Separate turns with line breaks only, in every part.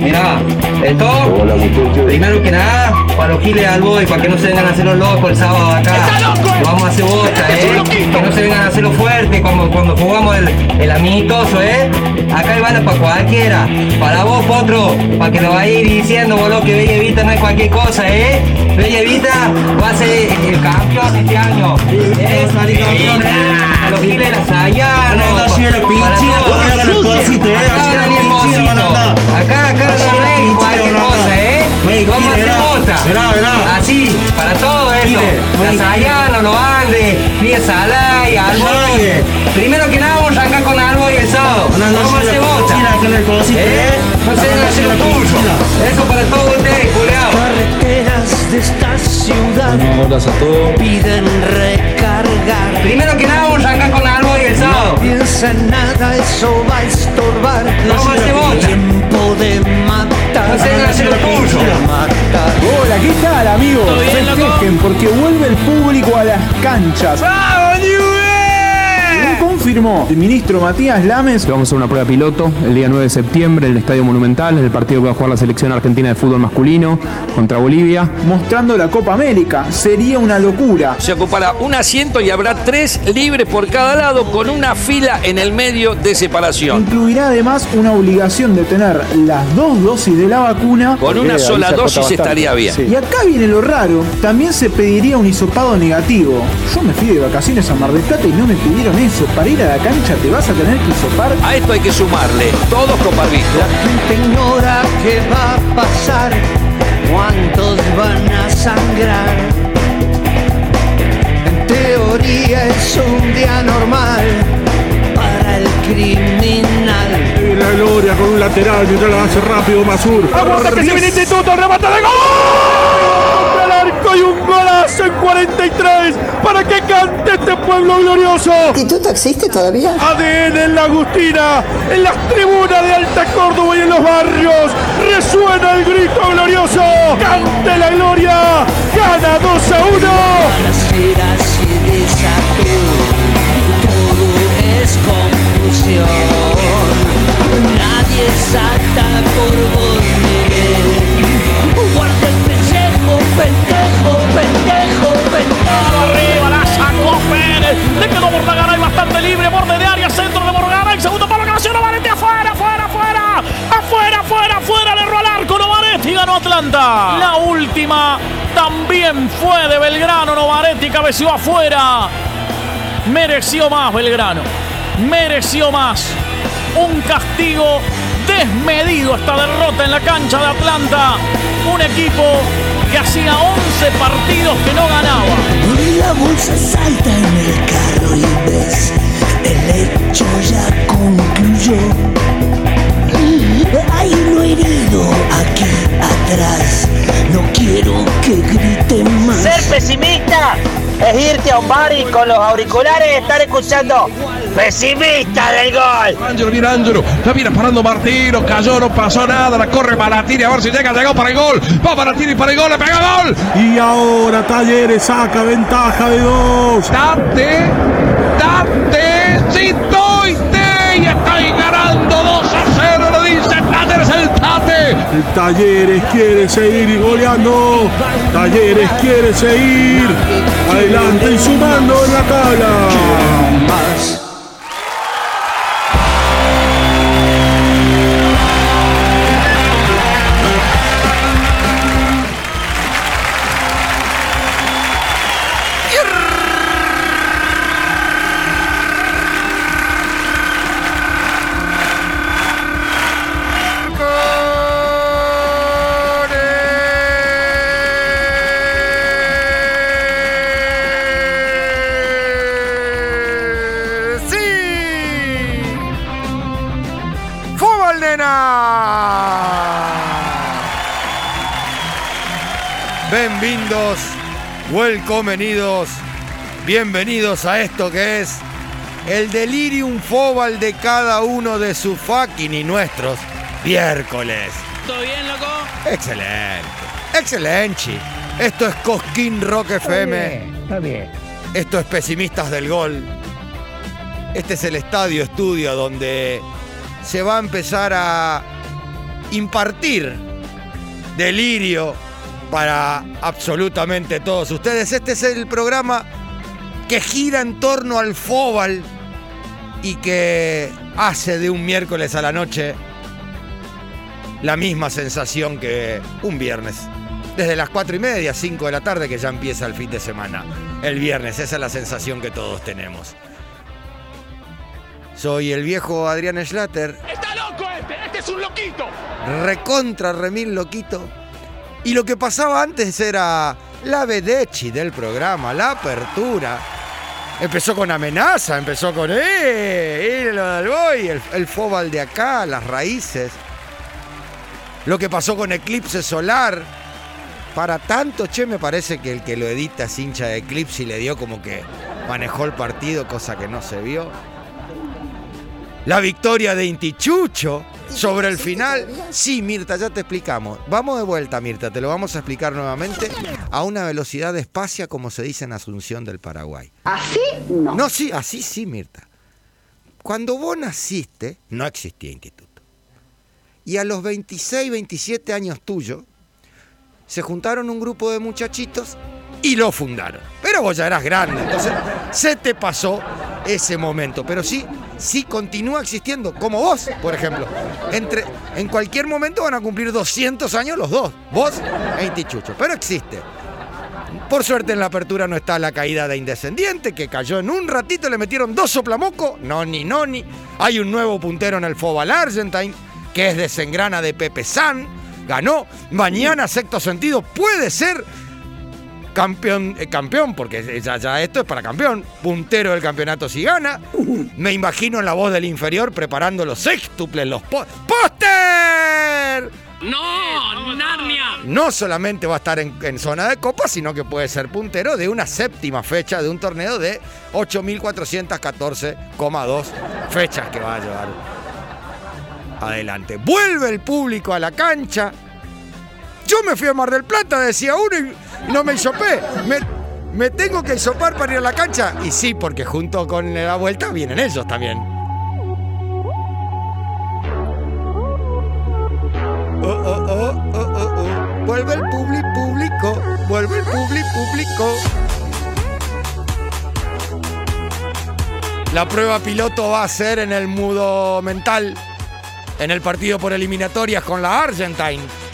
Mirá, esto, primero que nada, para los giles al boy, para que no se vengan a hacer los locos el sábado acá. Lo vamos a hacer bosta, ¿eh? Que no se vengan a hacer los fuertes como cuando jugamos el, el amistoso, ¿eh? Acá hay balas para cualquiera. Para vos, Potro, para que lo vayas diciendo, boludo, que Bella Evita no es cualquier cosa, ¿eh? Bella Evita va a ser el campeón este año. Campeón, ¿eh? A los giles todos. Acá. Acá, cualquier cosa, ¿eh? A bosta. Así, para todo eso. La Sayano, los Andes, Vía Salaya, Alboy. Primero que nada vamos a arrancar con Alboy el sábado. A. ¿Eh? No a lo tuyo. Eso para todos ustedes.
Carreteras de esta ciudad piden recargar.
Primero que nada el sábado.
Piensa en nada, eso va a estorbar.
Hacer bosta.
Tiempo de matar.
No hacer lo tuyo.
Matar.
Hola, ¿qué tal amigos? Festejen porque vuelve el público a las canchas. Confirmó el ministro Matías Lames,
Vamos a hacer una prueba piloto el día 9 de septiembre en el Estadio Monumental, en el partido que va a jugar la selección argentina de fútbol masculino contra Bolivia.
mostrando la Copa América. Sería una locura.
Se ocupará un asiento y habrá tres libres por cada lado con una fila en el medio de separación.
Incluirá además una obligación de tener las dos dosis de la vacuna.
Con una sola dosis estaría bien.
Y acá viene lo raro, también se pediría un hisopado negativo. Yo me fui de vacaciones a Mar del Plata y no me pidieron eso. Para ir a la cancha te vas a tener que hisopar.
A esto hay que sumarle todos con barbijo.
gente ignora qué va a pasar, cuántos van a sangrar. En teoría es un día normal para el criminal.
La gloria con un lateral mientras la hace rápido Masur.
Aguanta que se viene Instituto, remate de gol. Arco y un golazo en 43 para que cante este pueblo glorioso.
¿Instituto existe todavía?
ADN en la Agustina, en las tribunas de Alta Córdoba y en los barrios. Resuena el grito glorioso. Cante la gloria. Gana 2 a 1.
Balaceras y desafío, todo es confusión. Nadie salta por vos, Miguel. Guarda el pellejo, pendejo, pendejo,
Martínez. Le quedó Borragaray bastante libre. Borde de área, centro de Borragaray. Segundo para palo, canción Novaretti. Afuera, afuera, afuera. Afuera, afuera, afuera. Le erró al arco Novaretti. Ganó Atlanta. La última también fue de Belgrano. Novaretti cabeció afuera. Mereció más Belgrano. Mereció más. Un castigo desmedido esta derrota en la cancha de Atlanta. Un equipo que hacía 11 partidos que no ganaba.
La bolsa salta en el carro y ves, el hecho ya concluyó. Hay uno herido aquí atrás, no quiero que griten más.
Ser pesimista es irte a un bar y con los auriculares estar escuchando pesimista del gol.
Angelo, viene Angelo, la viene parando Martino, cayó, no pasó nada, la corre Maratini, a ver si llega, llegó para el gol, va Maratini para el gol, le pega gol. Y ahora Talleres saca ventaja de dos. Date, date, si doy, te, y estoy ganando 2 a 0, le dice Talleres el Tate. El Talleres quiere seguir goleando, Talleres quiere seguir adelante y sumando en la tabla.
Welcomenidos, bienvenidos a esto que es el delirium fobal de cada uno de sus fucking y nuestros miércoles.
¿Todo bien, loco?
Excelente, excelente. Esto es Cosquín Rock FM.
Está bien.
Esto es Pesimistas del Gol. Este es el estadio estudio donde se va a empezar a impartir delirio para absolutamente todos ustedes. Este es el programa que gira en torno al Fóbal y que hace de un miércoles a la noche la misma sensación que un viernes. Desde las 4 y media, 5 de la tarde, que ya empieza el fin de semana. El viernes, esa es la sensación que todos tenemos. Soy el viejo Adrián Schlatter.
¡Está loco este! ¡Este es un loquito!
Recontra remil loquito. Y lo que pasaba antes era la vedechi del programa, la apertura. Empezó con amenaza, empezó con ¡eh! ¡eh lo del boy! El, el de acá, las raíces. Lo que pasó con Eclipse Solar. Para tanto, che, me parece que el que lo edita es hincha de Eclipse y le dio como que manejó el partido, cosa que no se vio. La victoria de Intichucho sobre el final. Sí, Mirta, ya te explicamos. Vamos de vuelta, Mirta, te lo vamos a explicar nuevamente a una velocidad despacia, como se dice en Asunción del Paraguay.
¿Así? No.
No, sí, así sí, Mirta. Cuando vos naciste, no existía instituto. Y a los 26, 27 años tuyos, se juntaron un grupo de muchachitos y lo fundaron. Pero vos ya eras grande, entonces se te pasó ese momento. Pero sí, sí continúa existiendo, como vos, por ejemplo. Entre, en cualquier momento van a cumplir 200 años los dos, vos e Intichucho. Pero existe. Por suerte en la apertura no está la caída de Indescendiente, que cayó en un ratito, le metieron dos soplamoco, no ni no ni. Hay un nuevo puntero en el Fobal Argentine, que es desengrana de Pepe San. Ganó. Mañana, sexto sentido, puede ser campeón, eh, campeón, porque ya, ya esto es para campeón. Puntero del campeonato si gana. Me imagino en la voz del inferior preparando los sextuples, los po- ¡Póster!
¡No! ¡Narnia!
no solamente va a estar en, en zona de copa, sino que puede ser puntero de una séptima fecha de un torneo de 8.414,2 fechas que va a llevar adelante. Vuelve el público a la cancha. Yo me fui a Mar del Plata, decía uno, y no me hisopé. Me, tengo que hisopar para ir a la cancha. Y sí, porque junto con la vuelta vienen ellos también. Oh, oh, oh, oh, oh, oh. Vuelve el publi público, vuelve el publi público. La prueba piloto va a ser en el mudo mental, en el partido por eliminatorias con la Argentine.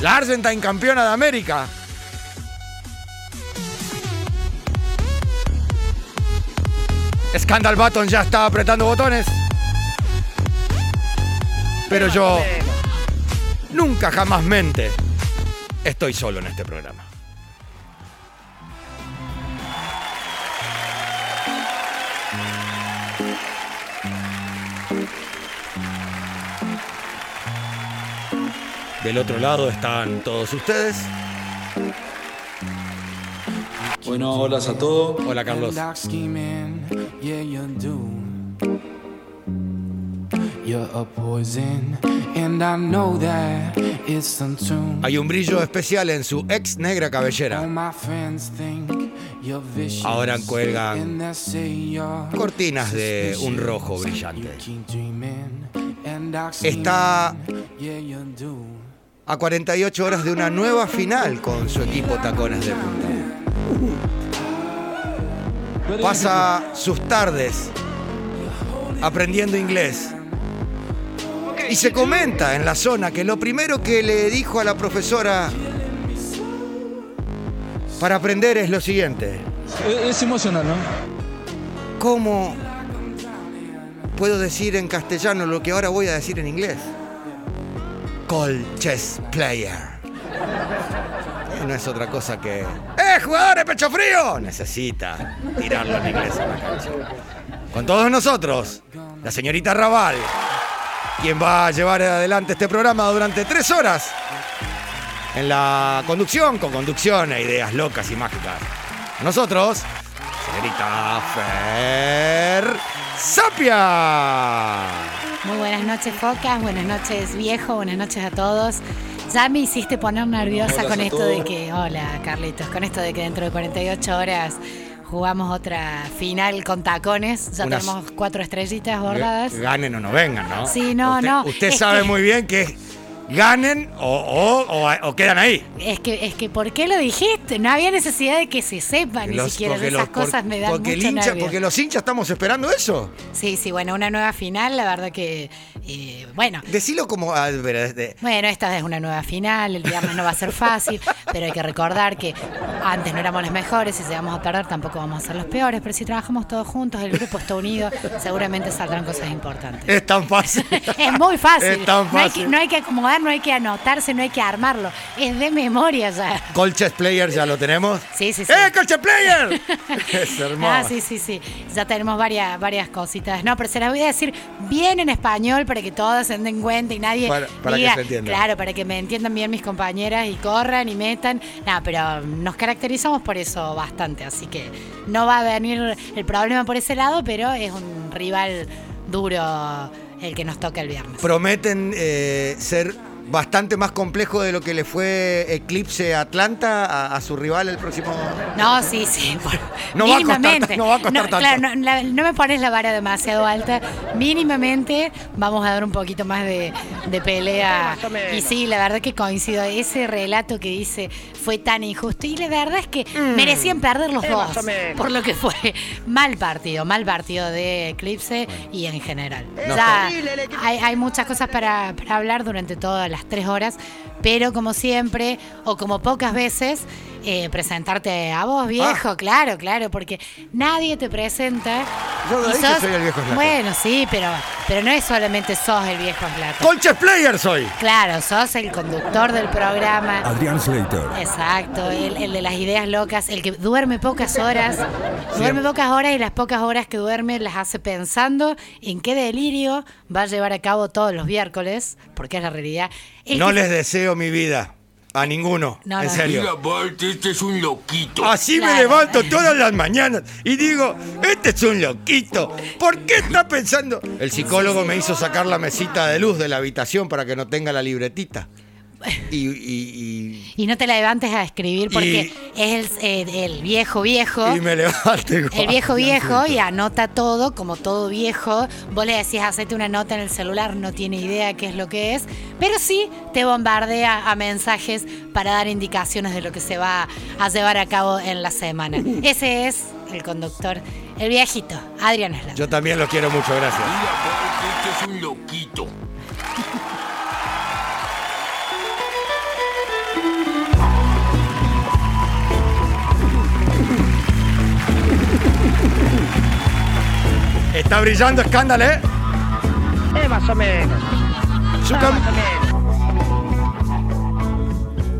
La Argentine campeona de América. Scandal Button ya está apretando botones. Pero yo nunca jamás mente estoy solo en este programa. Del otro lado están todos ustedes.
Bueno, hola a todos.
Hola Carlos. Hay un brillo especial en su ex negra cabellera. Ahora cuelgan cortinas de un rojo brillante. Está. A 48 horas de una nueva final con su equipo Tacones de Punta. Pasa sus tardes aprendiendo inglés. Y se comenta en la zona que lo primero que le dijo a la profesora para aprender es lo siguiente.
Es, emocional, ¿no?
¿Cómo puedo decir en castellano lo que ahora voy a decir en inglés? Call chess player. No es otra cosa que. ¡Eh, jugador de pecho frío! Necesita tirarlo en inglés la. Con todos nosotros, la señorita Raval, quien va a llevar adelante este programa durante tres horas en la conducción, con conducción e ideas locas y mágicas. Nosotros, señorita Fer Sapia.
Muy buenas noches, Focas. Buenas noches, viejo. Buenas noches a todos. Ya me hiciste poner nerviosa
Hola
con esto
todos.
de que. Hola, Carlitos. Con esto de que dentro de 48 horas jugamos otra final con tacones. Ya
Unas-
tenemos cuatro estrellitas bordadas.
Ganen o no vengan, ¿no?
Sí, no,
usted,
no,
Usted
es
sabe
que-
muy bien que ganen o, o- o- o quedan ahí.
Es que, es que, ¿por qué lo dijiste? No había necesidad de que se sepa ni
Los-
siquiera. Esas
los- por-
cosas me dan
porque el
mucho
hincha-
nervio.
Porque los hinchas estamos esperando eso.
Sí, sí, bueno, una nueva final, la verdad que, eh, bueno,
Decilo como... ah, pero, de-
Bueno, esta es una nueva final, el viernes no va a ser fácil, pero hay que recordar que antes no éramos los mejores y si vamos a perder tampoco vamos a ser los peores, pero si trabajamos todos juntos, el grupo está unido, seguramente saldrán cosas importantes.
Es tan fácil.
Es muy fácil.
Es tan
No, hay
fácil.
que, no hay que acomodar, no hay que anotarse, no hay que armarlo. Es de memoria ya.
Colches Player ya lo tenemos.
Sí, sí, sí.
¡Eh, Colches Player! es hermoso.
Ah, sí, sí, sí. Ya tenemos varias, varias cositas. No, pero se las voy a decir bien en español para que todos se den cuenta y nadie
Para- para que se entienda.
Claro, para que me entiendan bien mis compañeras y corran y metan. No, pero nos caracterizamos por eso bastante, así que no va a venir el problema por ese lado, pero es un rival duro el que nos toca el viernes.
Prometen eh, ser bastante más complejo de lo que le fue Eclipse Atlanta a, a su rival el próximo.
No, sí, sí. por-
No va a costar no va a costar
No,
tanto.
Claro, no, la- no me pones la vara demasiado alta. Mínimamente vamos a dar un poquito más de, de pelea. Y sí, la verdad que coincido. Ese relato que dice fue tan injusto. Y la verdad es que
Mm.
merecían perder los dos.
o.
Por lo que fue mal partido. Mal partido de Eclipse y en general.
No.
Ya hay, hay muchas cosas para, para hablar durante todas las tres horas. Pero como siempre, o como pocas veces, eh, presentarte a vos, viejo, claro, claro, porque nadie te presenta.
Ah. Yo lo soy el viejo.
Bueno, sí, pero, pero no es solamente sos el viejo Zlatan.
Colches Player soy.
Claro, sos el conductor del programa.
Adrián Slater.
Exacto, el, el de las ideas locas, el que duerme pocas horas, duerme pocas horas y las pocas horas que duerme las hace pensando en qué delirio va a llevar a cabo todos los miércoles, porque es la realidad. El
No
que-
les deseo mi vida. A ninguno.
No,
en
no.
serio.
este es un loquito.
Así me levanto todas las mañanas y digo, este es un loquito. ¿Por qué está pensando? El psicólogo me hizo sacar la mesita de luz de la habitación para que no tenga la libretita. Y, y-
Y no te la levantes a escribir porque es el, el viejo viejo.
y- me levanto igual.
El viejo viejo y anota todo, como todo viejo. Vos le decís, hacete una nota en el celular, no tiene idea qué es lo que es, pero sí te bombardea a mensajes para dar indicaciones de lo que se va a llevar a cabo en la semana. Ese es el conductor, el viejito, Adrián Esla.
Yo también lo quiero mucho, gracias.
Este es un loquito.
Está brillando escándalo, ¿eh?
Eh, más o menos.
Su,
Ah,
cam-
más o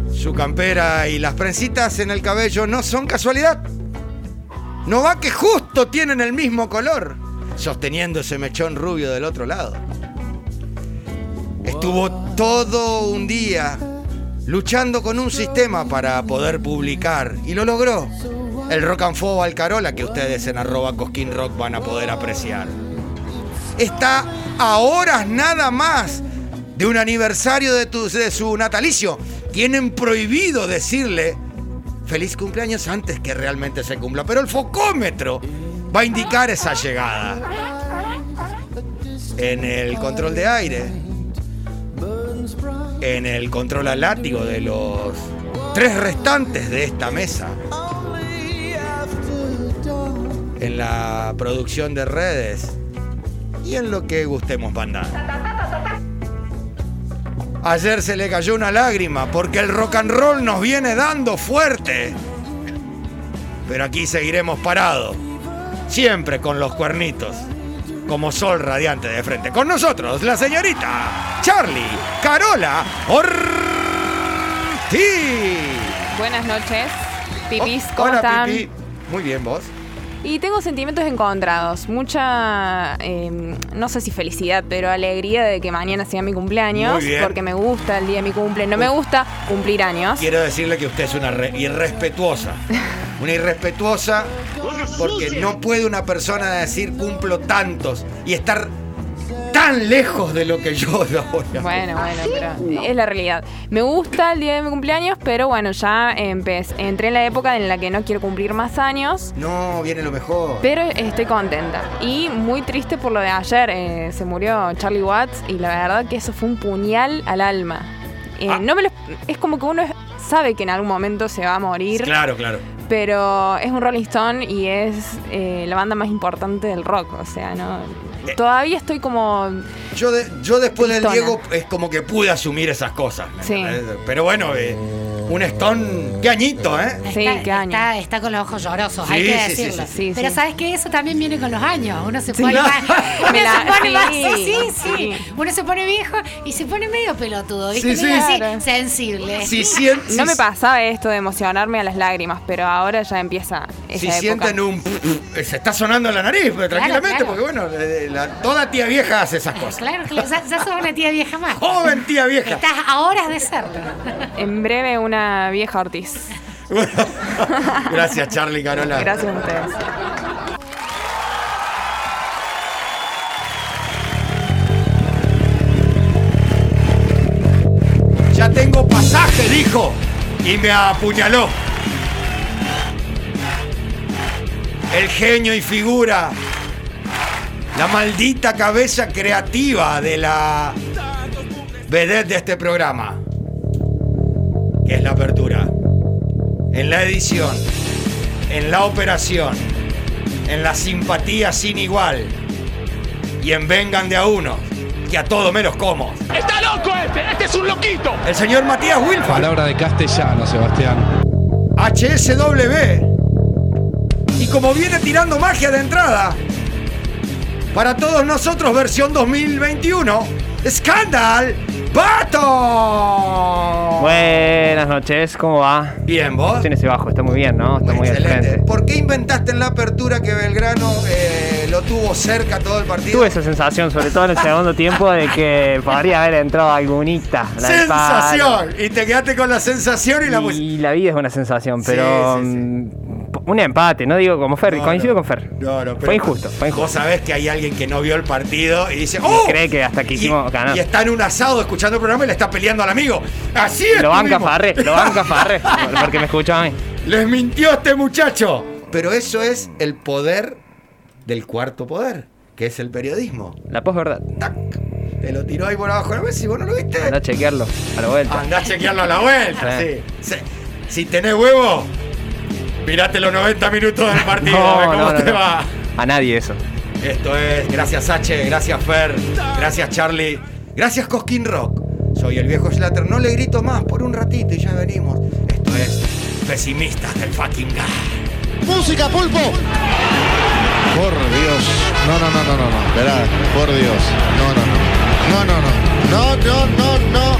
menos.
su campera y las prensitas en el cabello no son casualidad. No va que justo tienen el mismo color, sosteniendo ese mechón rubio del otro lado. Estuvo todo un día luchando con un sistema para poder publicar y lo logró. El rock and Fo Alcarola que ustedes en arroba Cosquín Rock van a poder apreciar. Está a horas nada más de un aniversario de su natalicio. Tienen prohibido decirle feliz cumpleaños antes que realmente se cumpla, pero el focómetro va a indicar esa llegada. En el control de aire, en el control al látigo de los tres restantes de esta mesa, en la producción de redes y en lo que gustemos mandar. Ayer se le cayó una lágrima porque el rock and roll nos viene dando fuerte. Pero aquí seguiremos parados, siempre con los cuernitos, como sol radiante de frente. Con nosotros, la señorita Charlie Carola Ortiz.
Buenas noches, pipis,
Oh,
¿cómo
hola,
están?
Pipi. Muy bien, vos.
Y tengo sentimientos encontrados, mucha, eh, no sé si felicidad, pero alegría de que mañana sea mi cumpleaños,
Muy bien.
porque me gusta el día de mi cumple, no me gusta cumplir años.
Quiero decirle que usted es una re- irrespetuosa. Una irrespetuosa porque no puede una persona decir cumplo tantos y estar tan lejos de lo que yo ahora.
Bueno, bueno, pero es la realidad. Me gusta el día de mi cumpleaños, pero bueno, ya empecé, entré en la época en la que no quiero cumplir más años.
No, viene lo mejor.
Pero estoy contenta. Y muy triste por lo de ayer. eh, se murió Charlie Watts y la verdad que eso fue un puñal al alma. Eh,
Ah.
no me lo- es como que uno sabe que en algún momento se va a morir.
Claro, claro.
Pero es un Rolling Stone y es eh, la banda más importante del rock. O sea, no.
Eh.
Todavía estoy como.
Yo, de- yo después del. Diego es como que pude asumir esas cosas. ¿me
Sí.
Pero bueno, eh, un Stone, qué añito, ¿eh?
Está, está, está con los ojos llorosos, hay
Sí,
que
sí, sí,
decirlo.
sí, sí.
Pero
sí.
sabes que eso también viene con los años. Uno se
Sí.
pone más. Uno
Me la-
se pone más-
sí,
sí, sí, sí.
sí.
Uno se pone viejo y se pone medio pelotudo, ¿viste?
Sí,
Medio
sí.
así,
Claro.
sensible.
Si, sien- si-
No me pasaba esto de emocionarme a las lágrimas, pero ahora ya empieza esa
si
época.
sienten un... Se está sonando en la nariz, pero tranquilamente,
claro.
porque bueno, la- toda tía vieja hace esas cosas.
Claro, que ya, ya sos una tía vieja más.
Joven tía vieja.
Estás a horas de serlo.
En breve una vieja Ortiz.
Gracias, Charlie Carola.
Gracias a ustedes.
Ya tengo pasaje, dijo. Y me apuñaló. El genio y figura. La maldita cabeza creativa de la vedette de este programa. Que es la apertura. En la edición. En la operación. En la simpatía sin igual. Y en vengan de a uno. Que a todo me los como.
¡Está loco este! ¡Este es un loquito!
El señor Matías Wilford.
Palabra de castellano, Sebastián.
HSW. Y como viene tirando magia de entrada, para todos nosotros versión 2021, Scandal Battle.
Buenas noches, ¿cómo va?
Bien, ¿vos?
Tiene ese bajo, está muy bien, ¿no? Está muy
Excelente. ¿Por qué inventaste en la apertura que Belgrano eh, lo tuvo cerca todo el partido?
Tuve esa sensación, sobre todo en el segundo tiempo, de que podría haber entrado algunita. la.
¡Sensación! Y te quedaste con la sensación y la.
Y la vida es una sensación, pero.
sí, sí.
mm, Un empate, no digo como Fer,
No,
coincido
no.
con Fer.
No, no, pero
fue injusto, fue injusto.
Vos sabés que hay alguien que no vio el partido y dice, ¡Oh!
cree que hasta que hicimos ganar.
Y está en un asado escuchando el programa y le está peleando al amigo. Así es.
Lo banca Farre, lo banca Farre, porque me escuchó a mí.
Les mintió este muchacho. Pero eso es el poder del cuarto poder, que es el periodismo.
La posverdad.
Te lo tiró ahí por abajo de la mesa y vos no lo viste.
Anda a chequearlo a la vuelta.
Andá a chequearlo a la vuelta.
Sí.
sí. Sí. Si tenés huevo, mirate los 90 minutos del partido. a ver
No,
cómo
no, no,
te
no.
va.
A nadie eso.
Esto es, gracias H, gracias Fer, gracias Charlie, gracias Cosquín Rock. Soy el viejo Slater, no le grito más por un ratito y ya venimos. Esto es Pesimistas del fucking guy.
¡Música, pulpo! Por Dios. No, no, no, no, no, no. Verá, por Dios. No, no, no. No, no, no. No, no, no, no.